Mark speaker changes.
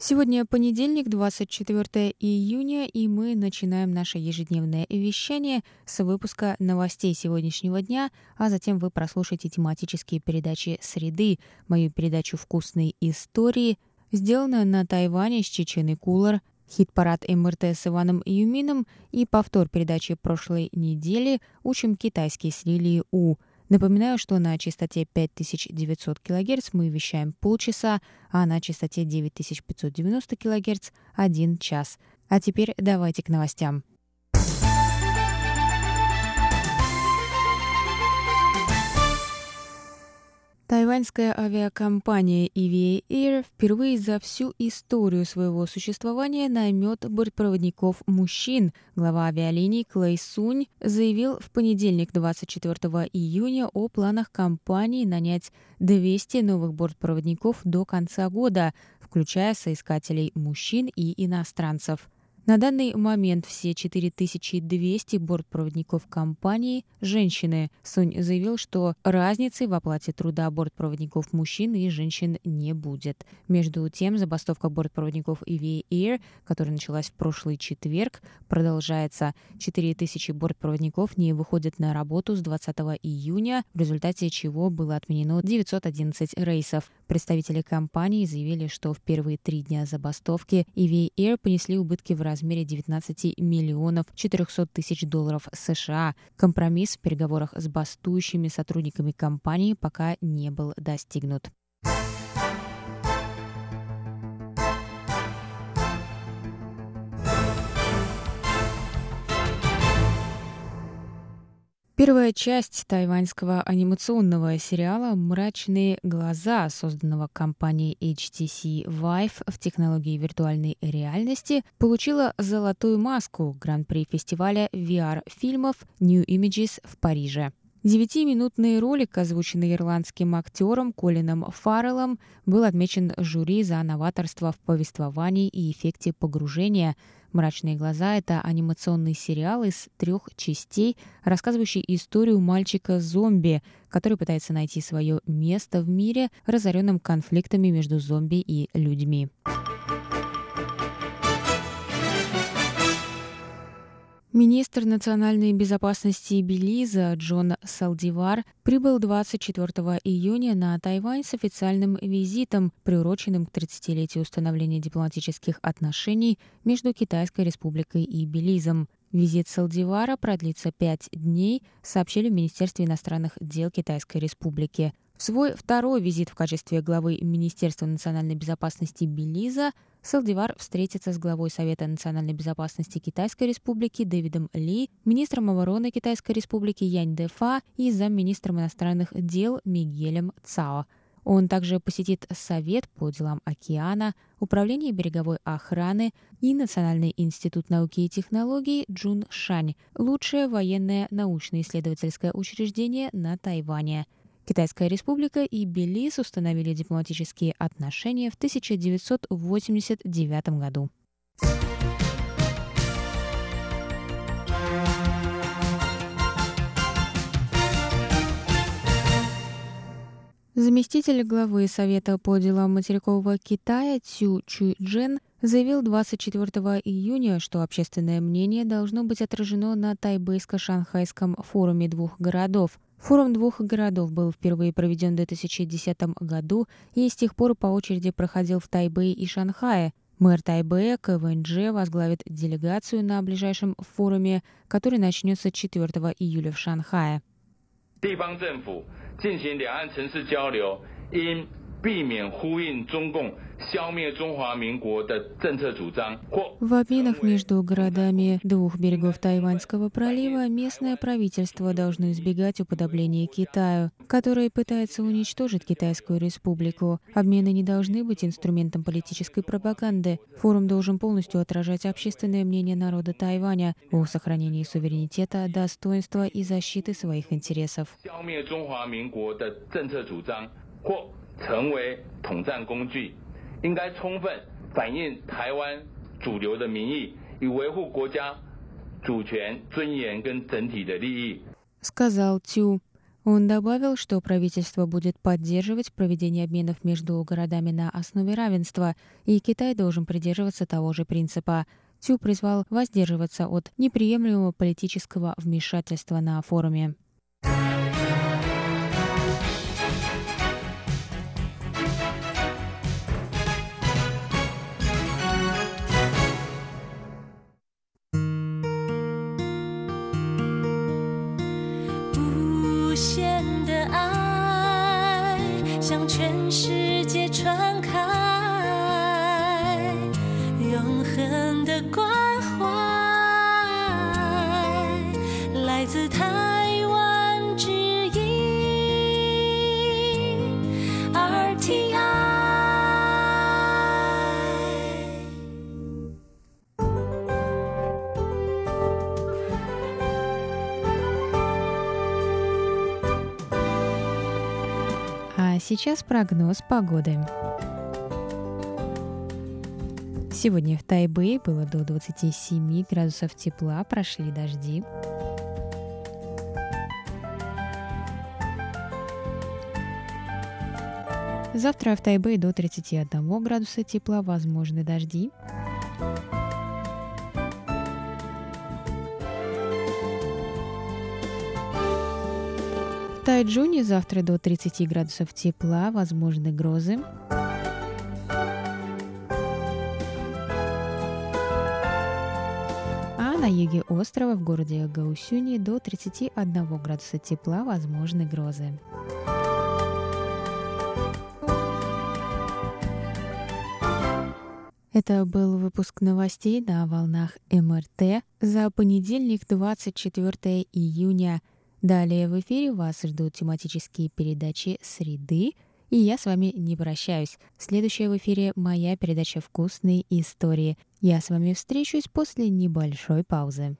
Speaker 1: Сегодня понедельник, 24 июня, и мы начинаем наше ежедневное вещание с выпуска новостей сегодняшнего дня, а затем вы прослушаете тематические передачи «Среды», мою передачу «Вкусные истории», сделанную на Тайване с Чеченой Кулар, хит-парад МРТ с Иваном Юмином и повтор передачи прошлой недели «Учим китайский с Лилией У», Напоминаю, что на частоте 5900 кГц мы вещаем полчаса, а на частоте 9590 кГц – один час. А теперь давайте к новостям. Тайваньская авиакомпания EVA Air впервые за всю историю своего существования наймет бортпроводников мужчин. Глава авиалиний Клей Сунь заявил в понедельник 24 июня о планах компании нанять 200 новых бортпроводников до конца года, включая соискателей мужчин и иностранцев. На данный момент все 4200 бортпроводников компании – женщины. Сунь заявил, что разницы в оплате труда бортпроводников мужчин и женщин не будет. Между тем, забастовка бортпроводников EVA Air, которая началась в прошлый четверг, продолжается. 4000 бортпроводников не выходят на работу с 20 июня, в результате чего было отменено 911 рейсов. Представители компании заявили, что в первые три дня забастовки EVA Air понесли убытки в размере размере 19 миллионов 400 тысяч долларов США. Компромисс в переговорах с бастующими сотрудниками компании пока не был достигнут. Первая часть тайваньского анимационного сериала «Мрачные глаза», созданного компанией HTC Vive в технологии виртуальной реальности, получила «Золотую маску» Гран-при фестиваля VR-фильмов New Images в Париже. Девятиминутный ролик, озвученный ирландским актером Колином Фарреллом, был отмечен жюри за новаторство в повествовании и эффекте погружения – «Мрачные глаза» — это анимационный сериал из трех частей, рассказывающий историю мальчика-зомби, который пытается найти свое место в мире, разоренном конфликтами между зомби и людьми. Министр национальной безопасности Белиза Джон Салдивар прибыл 24 июня на Тайвань с официальным визитом, приуроченным к 30-летию установления дипломатических отношений между Китайской республикой и Белизом. Визит Салдивара продлится пять дней, сообщили в Министерстве иностранных дел Китайской республики. В свой второй визит в качестве главы Министерства национальной безопасности Белиза Салдивар встретится с главой Совета национальной безопасности Китайской республики Дэвидом Ли, министром обороны Китайской республики Янь Дэфа и замминистром иностранных дел Мигелем Цао. Он также посетит Совет по делам океана, Управление береговой охраны и Национальный институт науки и технологий Джун Шань, лучшее военное научно-исследовательское учреждение на Тайване – Китайская республика и Белиз установили дипломатические отношения в 1989 году. Заместитель главы Совета по делам материкового Китая Цю Чуйджен заявил 24 июня, что общественное мнение должно быть отражено на Тайбэйско-Шанхайском форуме двух городов. Форум двух городов был впервые проведен в 2010 году и с тех пор по очереди проходил в Тайбэе и Шанхае. Мэр Тайбэя КВНЖ возглавит делегацию на ближайшем форуме, который начнется 4 июля в Шанхае.
Speaker 2: 避免呼应中共消灭中华民国的政策主张，或
Speaker 1: В обменах между городами двух берегов Тайваньского пролива местное правительство должно избегать уподобления Китаю, который пытается уничтожить Китайскую республику. Обмены не должны быть инструментом политической пропаганды. Форум должен полностью отражать общественное мнение народа Тайваня о сохранении суверенитета, достоинства и защиты своих интересов.
Speaker 2: 消灭中华民国的政策主张，或成为统战工具，应该充分反映台湾主流的民意，以维护国家主权、尊严跟整体的利益。
Speaker 1: сказал Тю. Он добавил, что правительство будет поддерживать проведение обменов между городами на основе равенства, и Китай должен придерживаться того же принципа. Тю призвал воздерживаться от неприемлемого политического вмешательства на форуме. “
Speaker 3: 全世界传开，永恒的关怀来自台湾之音
Speaker 1: ，RT。” Сейчас прогноз погоды. Сегодня в Тайбэе было до 27 градусов тепла, прошли дожди. Завтра в Тайбэе до 31 градуса тепла, возможны дожди. Тайджуне завтра до 30 градусов тепла, возможны грозы. А на юге острова в городе Гаусюни до 31 градуса тепла, возможны грозы. Это был выпуск новостей на волнах МРТ за понедельник, 24 июня. Далее в эфире вас ждут тематические передачи «Среды», и я с вами не прощаюсь. Следующая в эфире моя передача «Вкусные истории». Я с вами встречусь после небольшой паузы.